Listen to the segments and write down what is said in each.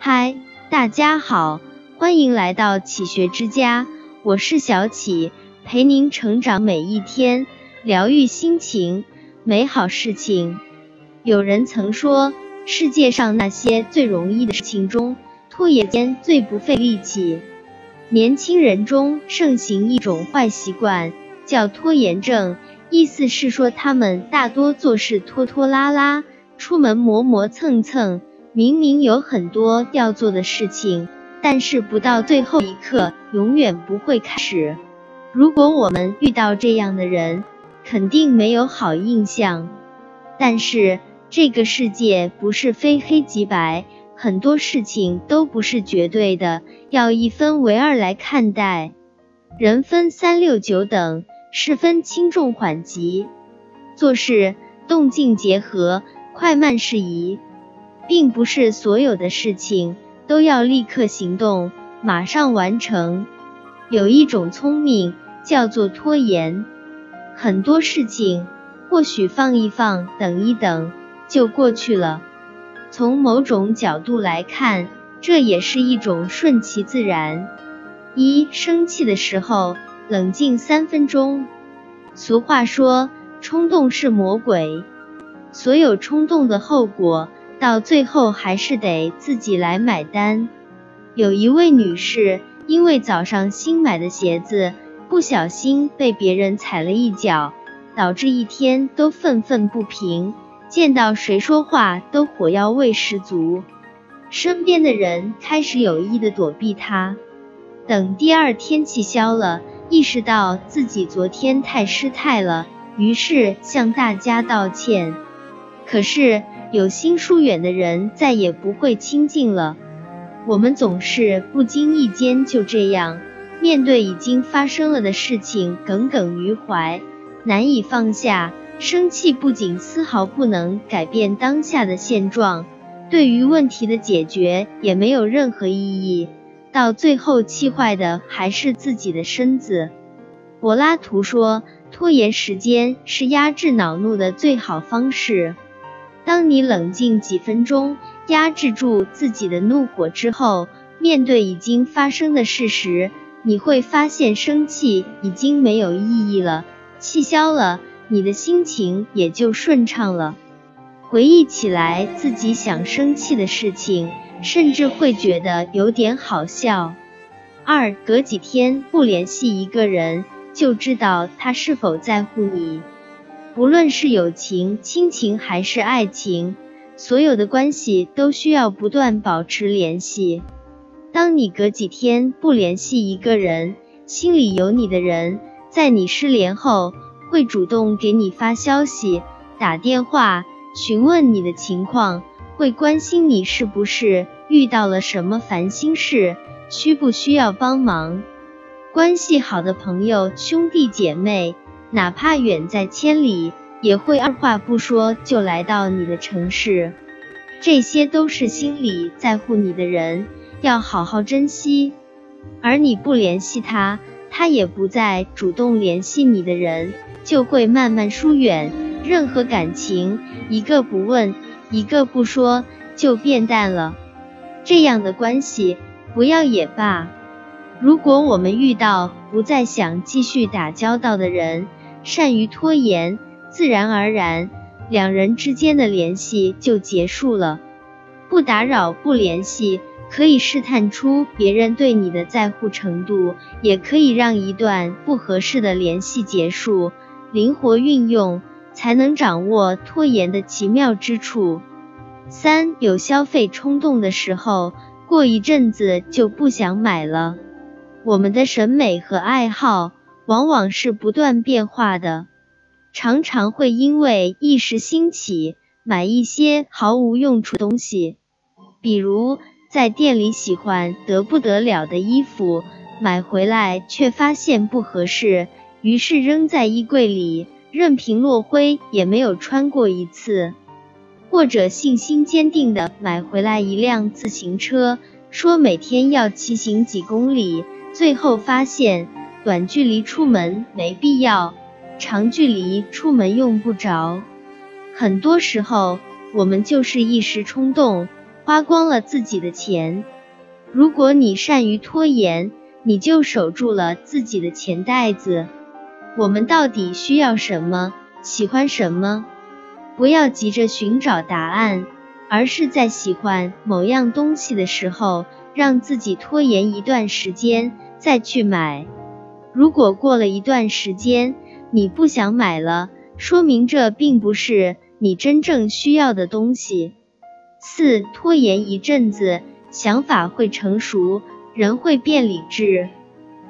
嗨，大家好，欢迎来到启学之家，我是小启，陪您成长每一天，疗愈心情，美好事情。有人曾说，世界上那些最容易的事情中，拖延间最不费力气。年轻人中盛行一种坏习惯，叫拖延症。意思是说，他们大多做事拖拖拉拉，出门磨磨蹭蹭，明明有很多要做的事情，但是不到最后一刻，永远不会开始。如果我们遇到这样的人，肯定没有好印象。但是这个世界不是非黑即白，很多事情都不是绝对的，要一分为二来看待。人分三六九等。是分轻重缓急，做事动静结合，快慢适宜，并不是所有的事情都要立刻行动，马上完成。有一种聪明叫做拖延，很多事情或许放一放，等一等就过去了。从某种角度来看，这也是一种顺其自然。一生气的时候。冷静三分钟。俗话说，冲动是魔鬼，所有冲动的后果，到最后还是得自己来买单。有一位女士，因为早上新买的鞋子不小心被别人踩了一脚，导致一天都愤愤不平，见到谁说话都火药味十足，身边的人开始有意的躲避她。等第二天气消了。意识到自己昨天太失态了，于是向大家道歉。可是有心疏远的人再也不会亲近了。我们总是不经意间就这样面对已经发生了的事情耿耿于怀，难以放下。生气不仅丝毫不能改变当下的现状，对于问题的解决也没有任何意义。到最后气坏的还是自己的身子。柏拉图说，拖延时间是压制恼怒的最好方式。当你冷静几分钟，压制住自己的怒火之后，面对已经发生的事实，你会发现生气已经没有意义了，气消了，你的心情也就顺畅了。回忆起来自己想生气的事情。甚至会觉得有点好笑。二，隔几天不联系一个人，就知道他是否在乎你。不论是友情、亲情还是爱情，所有的关系都需要不断保持联系。当你隔几天不联系一个人，心里有你的人，在你失联后，会主动给你发消息、打电话，询问你的情况。会关心你是不是遇到了什么烦心事，需不需要帮忙？关系好的朋友、兄弟姐妹，哪怕远在千里，也会二话不说就来到你的城市。这些都是心里在乎你的人，要好好珍惜。而你不联系他，他也不再主动联系你的人，就会慢慢疏远。任何感情，一个不问。一个不说就变淡了，这样的关系不要也罢。如果我们遇到不再想继续打交道的人，善于拖延，自然而然两人之间的联系就结束了。不打扰、不联系，可以试探出别人对你的在乎程度，也可以让一段不合适的联系结束。灵活运用。才能掌握拖延的奇妙之处。三有消费冲动的时候，过一阵子就不想买了。我们的审美和爱好往往是不断变化的，常常会因为一时兴起买一些毫无用处的东西。比如在店里喜欢得不得了的衣服，买回来却发现不合适，于是扔在衣柜里。任凭落灰也没有穿过一次，或者信心坚定的买回来一辆自行车，说每天要骑行几公里，最后发现短距离出门没必要，长距离出门用不着。很多时候，我们就是一时冲动，花光了自己的钱。如果你善于拖延，你就守住了自己的钱袋子。我们到底需要什么？喜欢什么？不要急着寻找答案，而是在喜欢某样东西的时候，让自己拖延一段时间再去买。如果过了一段时间你不想买了，说明这并不是你真正需要的东西。四，拖延一阵子，想法会成熟，人会变理智。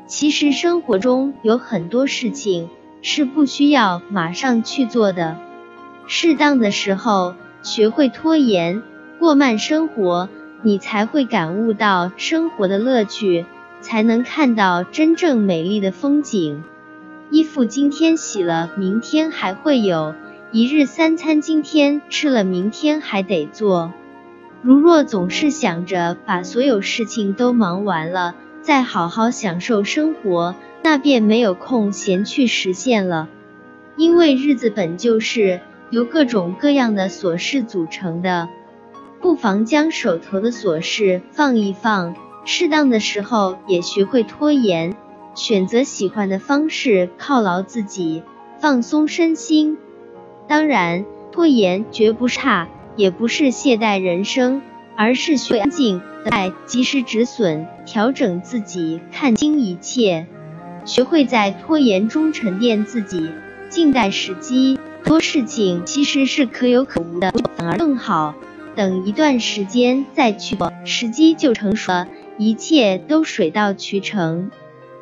其实生活中有很多事情是不需要马上去做的，适当的时候学会拖延，过慢生活，你才会感悟到生活的乐趣，才能看到真正美丽的风景。衣服今天洗了，明天还会有；一日三餐今天吃了，明天还得做。如若总是想着把所有事情都忙完了，再好好享受生活，那便没有空闲去实现了。因为日子本就是由各种各样的琐事组成的，不妨将手头的琐事放一放，适当的时候也学会拖延。选择喜欢的方式犒劳自己，放松身心。当然，拖延绝不差，也不是懈怠人生，而是学安静的及时止损，调整自己，看清一切，学会在拖延中沉淀自己，静待时机。多事情其实是可有可无的，反而更好。等一段时间再去做，时机就成熟了，一切都水到渠成。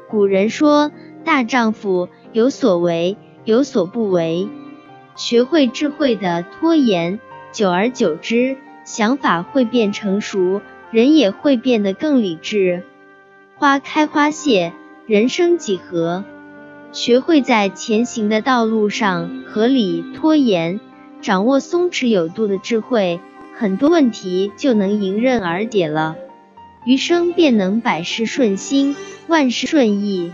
古人说：“大丈夫有所为，有所不为。”学会智慧的拖延，久而久之，想法会变成熟，人也会变得更理智。花开花谢，人生几何？学会在前行的道路上合理拖延，掌握松弛有度的智慧，很多问题就能迎刃而解了。余生便能百事顺心，万事顺意。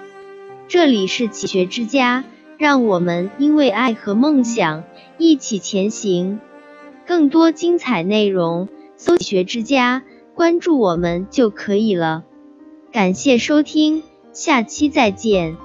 这里是启学之家，让我们因为爱和梦想一起前行。更多精彩内容，搜“启学之家”，关注我们就可以了。感谢收听，下期再见。